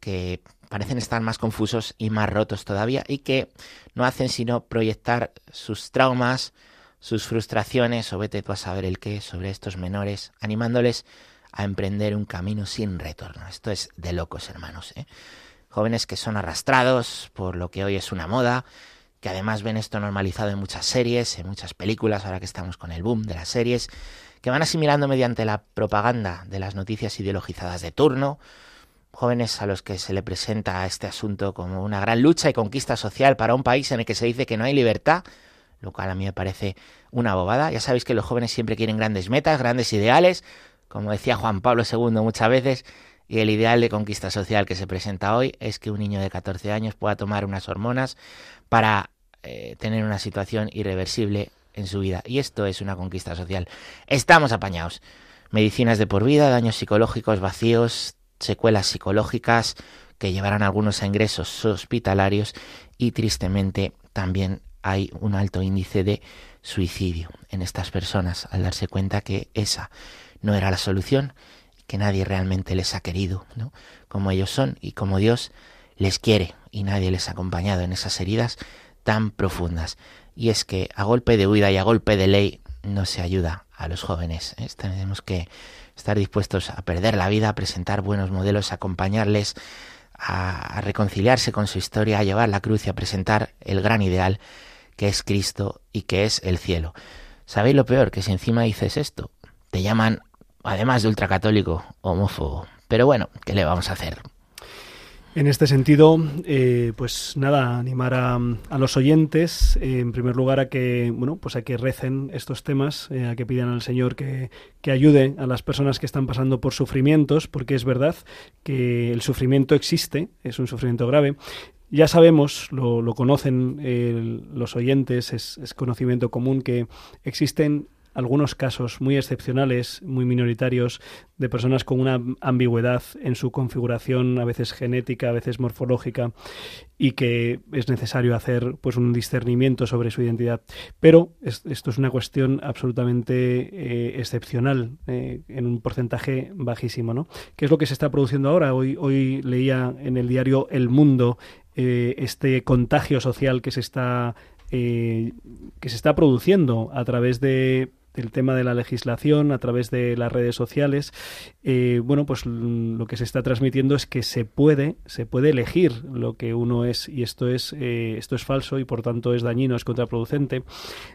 que parecen estar más confusos y más rotos todavía y que no hacen sino proyectar sus traumas, sus frustraciones o vete tú a saber el qué sobre estos menores, animándoles a emprender un camino sin retorno. Esto es de locos, hermanos. ¿eh? Jóvenes que son arrastrados por lo que hoy es una moda, que además ven esto normalizado en muchas series, en muchas películas, ahora que estamos con el boom de las series, que van asimilando mediante la propaganda de las noticias ideologizadas de turno, jóvenes a los que se le presenta este asunto como una gran lucha y conquista social para un país en el que se dice que no hay libertad, lo cual a mí me parece una bobada. Ya sabéis que los jóvenes siempre quieren grandes metas, grandes ideales, como decía Juan Pablo II muchas veces, Y el ideal de conquista social que se presenta hoy es que un niño de 14 años pueda tomar unas hormonas para eh, tener una situación irreversible en su vida. Y esto es una conquista social. Estamos apañados. Medicinas de por vida, daños psicológicos, vacíos, secuelas psicológicas que llevarán algunos a ingresos hospitalarios y tristemente también hay un alto índice de suicidio en estas personas al darse cuenta que esa no era la solución, que nadie realmente les ha querido, ¿no? Como ellos son y como Dios les quiere y nadie les ha acompañado en esas heridas tan profundas. Y es que a golpe de huida y a golpe de ley no se ayuda a los jóvenes. ¿eh? Tenemos que estar dispuestos a perder la vida, a presentar buenos modelos, a acompañarles a, reconciliarse con su historia, a llevar la cruz y a presentar el gran ideal que es Cristo y que es el cielo. ¿Sabéis lo peor? Que si encima dices esto, te llaman, además de ultracatólico, homófobo. Pero bueno, ¿qué le vamos a hacer? En este sentido, eh, pues nada, animar a, los oyentes, eh, en primer lugar, a que, bueno, pues a que recen estos temas, eh, a que pidan al Señor que, que, ayude a las personas que están pasando por sufrimientos, porque es verdad que el sufrimiento existe, es un sufrimiento grave. Ya sabemos, lo, lo conocen los oyentes, es, es conocimiento común que existen algunos casos muy excepcionales, muy minoritarios, de personas con una ambigüedad en su configuración, a veces genética, a veces morfológica, y que es necesario hacer pues un discernimiento sobre su identidad. Pero esto es una cuestión absolutamente eh, excepcional, eh, en un porcentaje bajísimo. ¿no? ¿Qué es lo que se está produciendo ahora? Hoy, hoy leía en el diario El Mundo eh, este contagio social que se está que se está produciendo a través de el tema de la legislación a través de las redes sociales, eh, bueno, pues lo que se está transmitiendo es que se puede, se puede elegir lo que uno es y esto es, eh, esto es falso y por tanto es dañino, es contraproducente.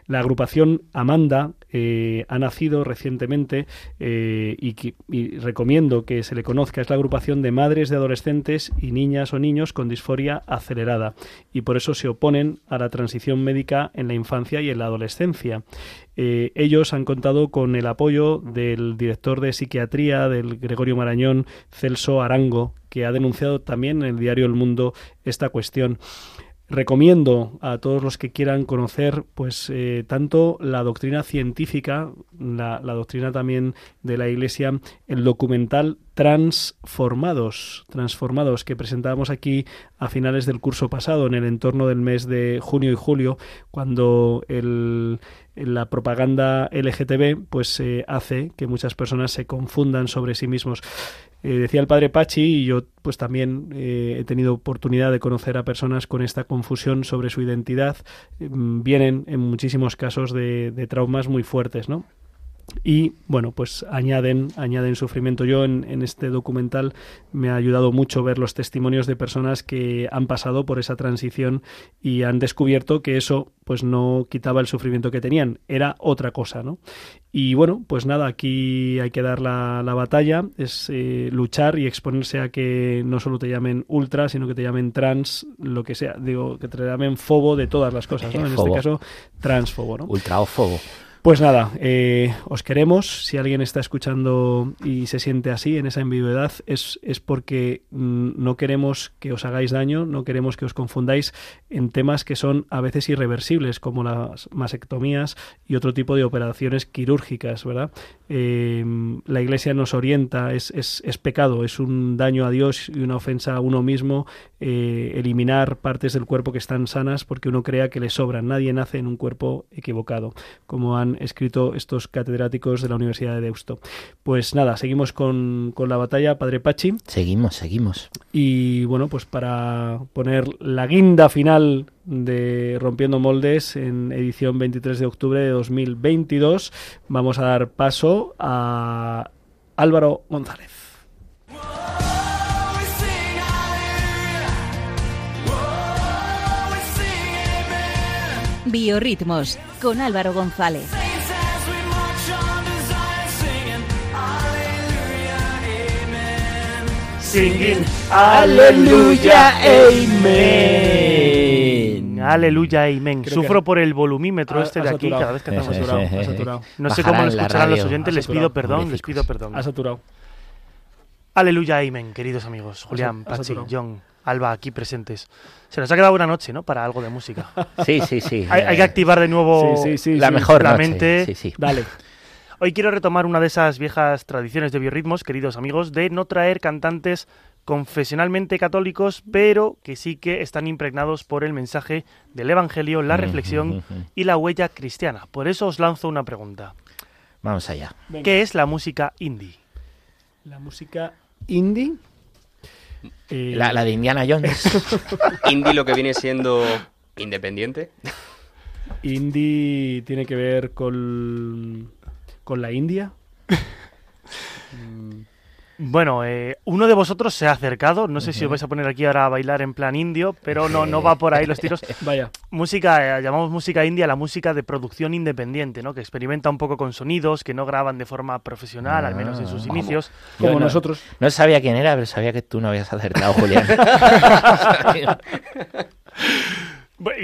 La agrupación Amanda eh, ha nacido recientemente y, y, recomiendo que se le conozca, es la agrupación de madres de adolescentes y niñas o niños con disforia acelerada y por eso se oponen a la transición médica en la infancia y en la adolescencia. Eh, ellos han contado con el apoyo del director de psiquiatría del Gregorio Marañón, Celso Arango, que ha denunciado también en el diario El Mundo esta cuestión. Recomiendo a todos los que quieran conocer, pues, eh, tanto la doctrina científica, la, doctrina también de la Iglesia, el documental Transformados, Transformados, que presentábamos aquí a finales del curso pasado, en el entorno del mes de junio y julio, cuando el, la propaganda LGTB pues hace que muchas personas se confundan sobre sí mismos. Eh, decía el padre Pachi y yo pues también eh, he tenido oportunidad de conocer a personas con esta confusión sobre su identidad. Mm, vienen en muchísimos casos de, de traumas muy fuertes, ¿no? Y bueno pues añaden añaden sufrimiento. Yo en, en, este documental me ha ayudado mucho ver los testimonios de personas que han pasado por esa transición y han descubierto que eso pues no quitaba el sufrimiento que tenían. Era otra cosa no y bueno pues nada aquí hay que dar la, la batalla. Es eh, luchar y exponerse a que no solo te llamen ultra sino que te llamen trans lo que sea. Digo que te llamen fobo de todas las cosas ¿no? en este caso transfobo ¿no? ultra o fobo pues nada, eh, os queremos. Si alguien está escuchando y se siente así, en esa ambigüedad, es, es porque mm, no queremos que os hagáis daño, no queremos que os confundáis en temas que son a veces irreversibles, como las masectomías y otro tipo de operaciones quirúrgicas, ¿verdad? Eh, la Iglesia nos orienta, es, es, es, pecado, es un daño a Dios y una ofensa a uno mismo eh, eliminar partes del cuerpo que están sanas porque uno crea que le sobran. Nadie nace en un cuerpo equivocado, como han escrito estos catedráticos de la Universidad de Deusto. Pues nada, seguimos con, con la batalla, Padre Pachi. Seguimos, seguimos. Y bueno, pues para poner la guinda final de Rompiendo Moldes en edición 23 de octubre de 2022, vamos a dar paso a Álvaro González. Biorritmos con Álvaro González. Singing Aleluya, Amen. Aleluya, Amen. Sufro por el volumímetro este de aquí cada vez que estamos saturado. No sé cómo lo escucharán los oyentes, les pido perdón, les pido perdón. Ha saturado. Aleluya, amén, queridos amigos. Julián, Pachi. John, Alba, aquí presentes. Se nos ha quedado buena noche, ¿no? Para algo de música. Sí, sí, sí. hay, hay que activar de nuevo Sí, sí, sí, La sí. mejor la noche, mente. sí, sí. Dale. Hoy quiero retomar una de esas viejas tradiciones de biorritmos, queridos amigos, de no traer cantantes confesionalmente católicos, pero que sí que están impregnados por el mensaje del Evangelio, la reflexión y la huella cristiana. Por eso os lanzo una pregunta. Vamos allá. Venga. ¿Qué es la música indie? La música indie. eh, La, la de Indiana Jones. Indie lo que viene siendo independiente. Indie tiene que ver con, con la India. Bueno, eh, uno de vosotros se ha acercado, no sé si os vais a poner aquí ahora a bailar en plan indio, pero no, no va por ahí los tiros. Vaya. Música, eh, llamamos música india la música de producción independiente, ¿no? Que experimenta un poco con sonidos, que no graban de forma profesional, al menos en sus Ah. inicios. Como no- nosotros. No sabía quién era, pero sabía que tú no habías acertado, Julián.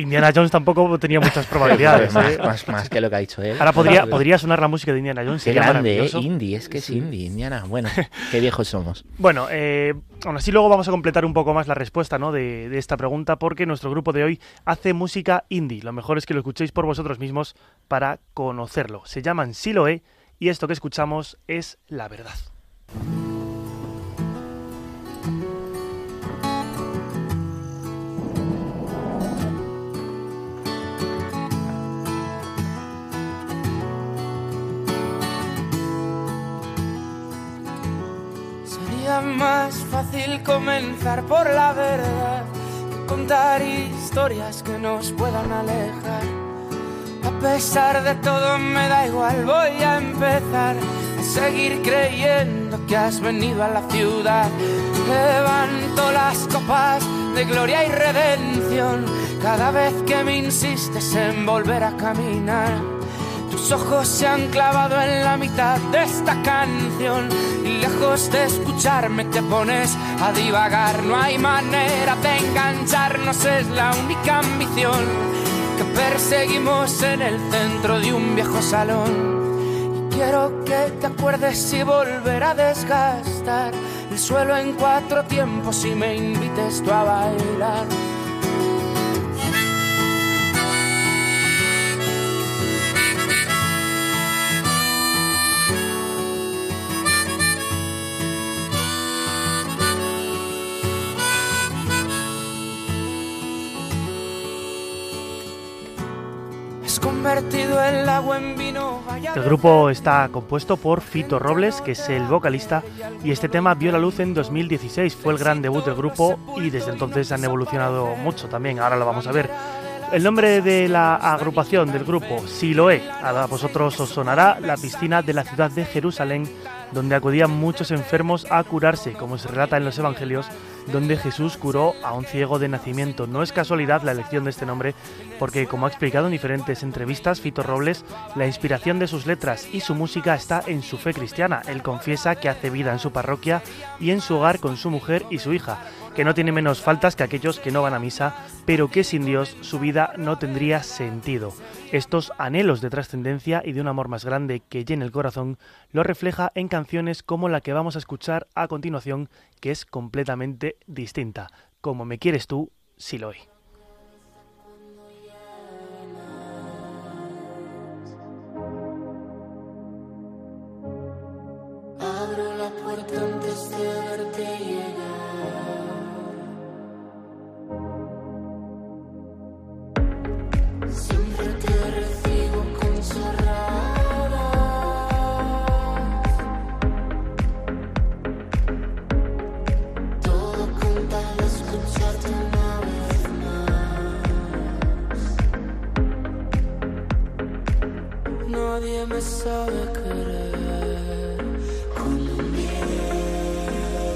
Indiana Jones tampoco tenía muchas probabilidades. más, ¿eh? más, más que lo que ha dicho él. Ahora podría, podría sonar la música de Indiana Jones. Qué grande, ¿eh? Indie, es que es indie, Indiana. Bueno, qué viejos somos. Bueno, eh, aún así luego vamos a completar un poco más la respuesta ¿no? de, de esta pregunta porque nuestro grupo de hoy hace música indie. Lo mejor es que lo escuchéis por vosotros mismos para conocerlo. Se llaman Siloé y esto que escuchamos es la verdad. Más fácil comenzar por la verdad que contar historias que nos puedan alejar. A pesar de todo me da igual, voy a empezar a seguir creyendo que has venido a la ciudad. Levanto las copas de gloria y redención cada vez que me insistes en volver a caminar. Tus ojos se han clavado en la mitad de esta canción y lejos de escucharme te pones a divagar. No hay manera de engancharnos, es la única ambición que perseguimos en el centro de un viejo salón. Y quiero que te acuerdes y volver a desgastar el suelo en cuatro tiempos y me invites tú a bailar. El grupo está compuesto por Fito Robles, que es el vocalista, y este tema vio la luz en 2016. Fue el gran debut del grupo y desde entonces han evolucionado mucho también. Ahora lo vamos a ver. El nombre de la agrupación del grupo, Siloé, a vosotros os sonará la piscina de la ciudad de Jerusalén, donde acudían muchos enfermos a curarse, como se relata en los evangelios, donde Jesús curó a un ciego de nacimiento. No es casualidad la elección de este nombre, porque como ha explicado en diferentes entrevistas Fito Robles, la inspiración de sus letras y su música está en su fe cristiana. Él confiesa que hace vida en su parroquia y en su hogar con su mujer y su hija, que no tiene menos faltas que aquellos que no van a misa, pero que sin Dios su vida no tendría sentido. Estos anhelos de trascendencia y de un amor más grande que llena el corazón lo refleja en canciones como la que vamos a escuchar a continuación, que es completamente distinta. Como me quieres tú, Siloé. Abro la puerta antes de Nadie me sabe querer como me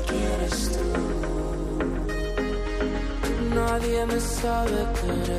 quieres tú. Nadie me sabe querer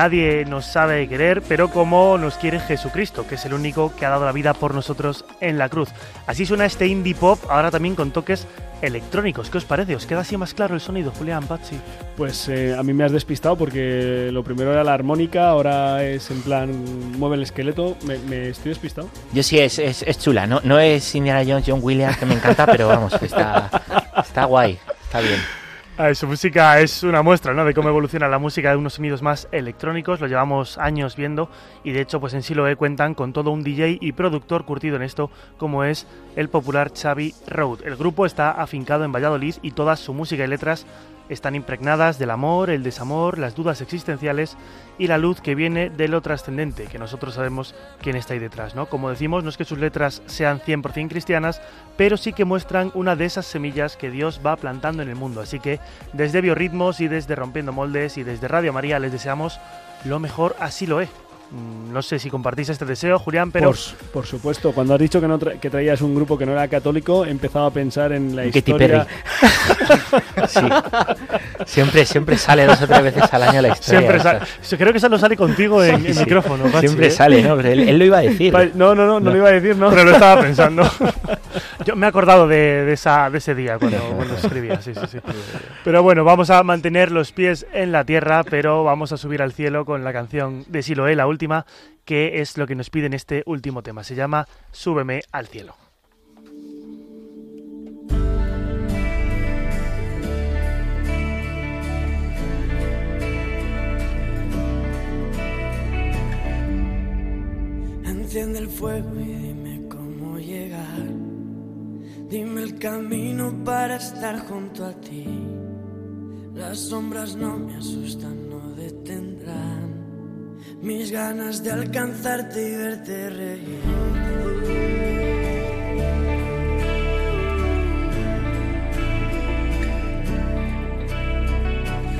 Nadie nos sabe querer, pero como nos quiere Jesucristo, que es el único que ha dado la vida por nosotros en la cruz. Así suena este indie pop, ahora también con toques electrónicos. ¿Qué os parece? ¿Os queda así más claro el sonido, Julián Pachi? Pues eh, a mí me has despistado porque lo primero era la armónica, ahora es en plan mueve el esqueleto. ¿Me, estoy despistado? Yo sí, es, es, es, chula. No, no es Indiana Jones, John Williams, que me encanta, pero vamos, está, está guay, está bien. Su música es una muestra ¿no? de cómo evoluciona la música de unos sonidos más electrónicos, lo llevamos años viendo y de hecho pues en Siloe cuentan con todo un DJ y productor curtido en esto como es el popular Xavi Road. El grupo está afincado en Valladolid y toda su música y letras están impregnadas del amor, el desamor, las dudas existenciales y la luz que viene de lo trascendente, que nosotros sabemos quién está ahí detrás, ¿no? Como decimos, no es que sus letras sean 100% cristianas, pero sí que muestran una de esas semillas que Dios va plantando en el mundo. Así que desde Biorritmos y desde Rompiendo Moldes y desde Radio María les deseamos lo mejor, así lo es. Mm, no sé si compartís este deseo, Julián, pero... Por, supuesto, cuando has dicho que, no que traías un grupo que no era católico, he empezado a pensar en la historia... sí. Siempre, siempre sale dos o tres veces al año la historia. Siempre sale. Creo que eso no sale contigo en, el micrófono. siempre ¿eh? sale, ¿no? Él, lo iba a decir. No, no, no, no, lo iba a decir, ¿no? Pero lo estaba pensando. Yo me he acordado de, esa, de ese día cuando, cuando escribía, sí, sí, sí. Pero bueno, vamos a mantener los pies en la tierra, pero vamos a subir al cielo con la canción de Siloé, la última que es lo que nos pide en este último tema. Se llama Súbeme al cielo. Enciende el fuego Dime el camino para estar junto a ti. Las sombras no me asustan, no detendrán mis ganas de alcanzarte y verte reír.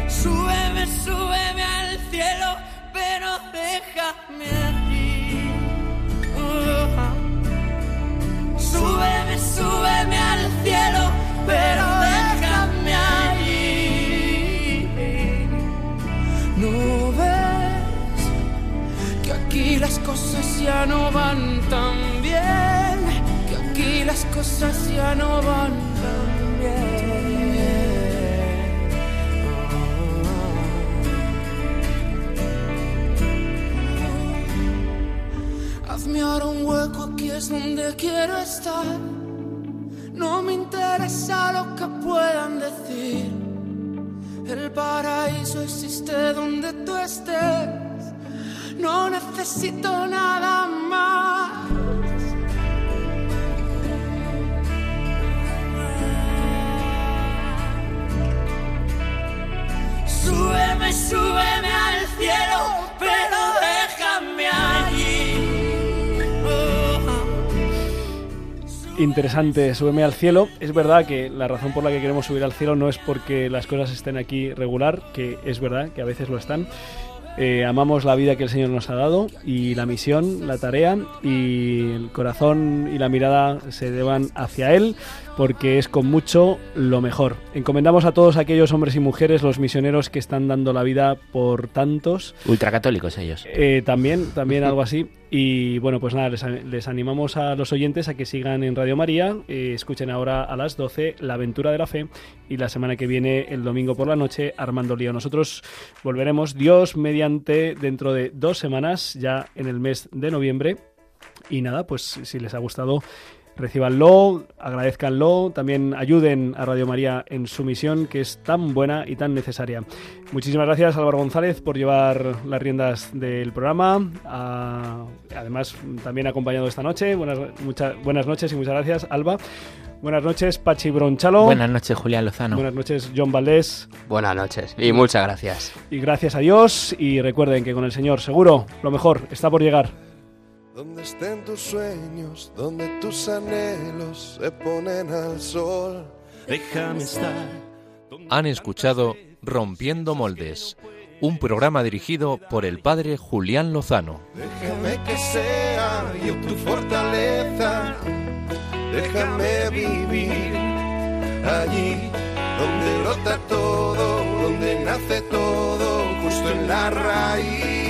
Súbeme, súbeme al cielo, pero déjame aquí. Súbeme, súbeme al cielo, pero déjame allí. No aquí las cosas ya no van tan bien, que aquí las cosas ya no van tan bien. Es donde quiero estar. No me interesa lo que puedan decir. El paraíso existe donde tú estés no necesito nada más. Súbeme, súbeme al Interesante, súbeme al cielo. Es verdad que la razón por la que queremos subir al cielo no es porque las cosas estén aquí regular, que es verdad que a veces lo están, eh, amamos la vida que el Señor nos ha dado y la misión, la tarea y el corazón y la mirada se deban hacia Él porque es con mucho lo mejor. Encomendamos a todos aquellos hombres y mujeres, los misioneros que están dando la vida por tantos. Ultracatólicos ellos. Eh, también, también algo así. Y bueno, pues nada, les, animamos a los oyentes a que sigan en Radio María, eh, escuchen ahora a las 12 La aventura de la fe y la semana que viene, el domingo por la noche, Armando Lío. Nosotros volveremos, Dios mediante, dentro de dos semanas, ya en el mes de noviembre. Y nada, pues si les ha gustado Recíbanlo, agradezcanlo, también ayuden a Radio María en su misión que es tan buena y tan necesaria. Muchísimas gracias Álvaro González por llevar las riendas del programa, además también acompañado esta noche. Buenas, muchas, buenas noches y muchas gracias Alba. Buenas noches Pachi Bronchalo. Buenas noches Julián Lozano. Buenas noches John Valdés. Buenas noches y muchas gracias. Y gracias a Dios y recuerden que con el Señor seguro lo mejor está por llegar. Donde estén tus sueños, donde tus anhelos se ponen al sol. Déjame estar. Han escuchado Rompiendo Moldes, un programa dirigido por el padre Julián Lozano. Déjame que sea yo tu fortaleza, déjame vivir allí donde brota todo, donde nace todo, justo en la raíz,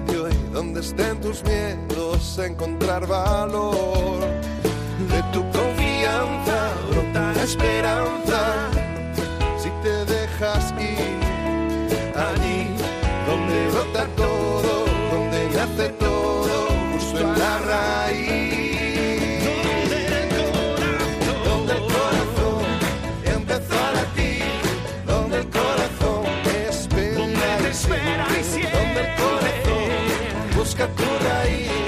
donde estén tus miedos, encontrar valor. De tu confianza brota esperanza. Si te dejas ir allí donde brota todo, donde nace todo, busca tu raíz,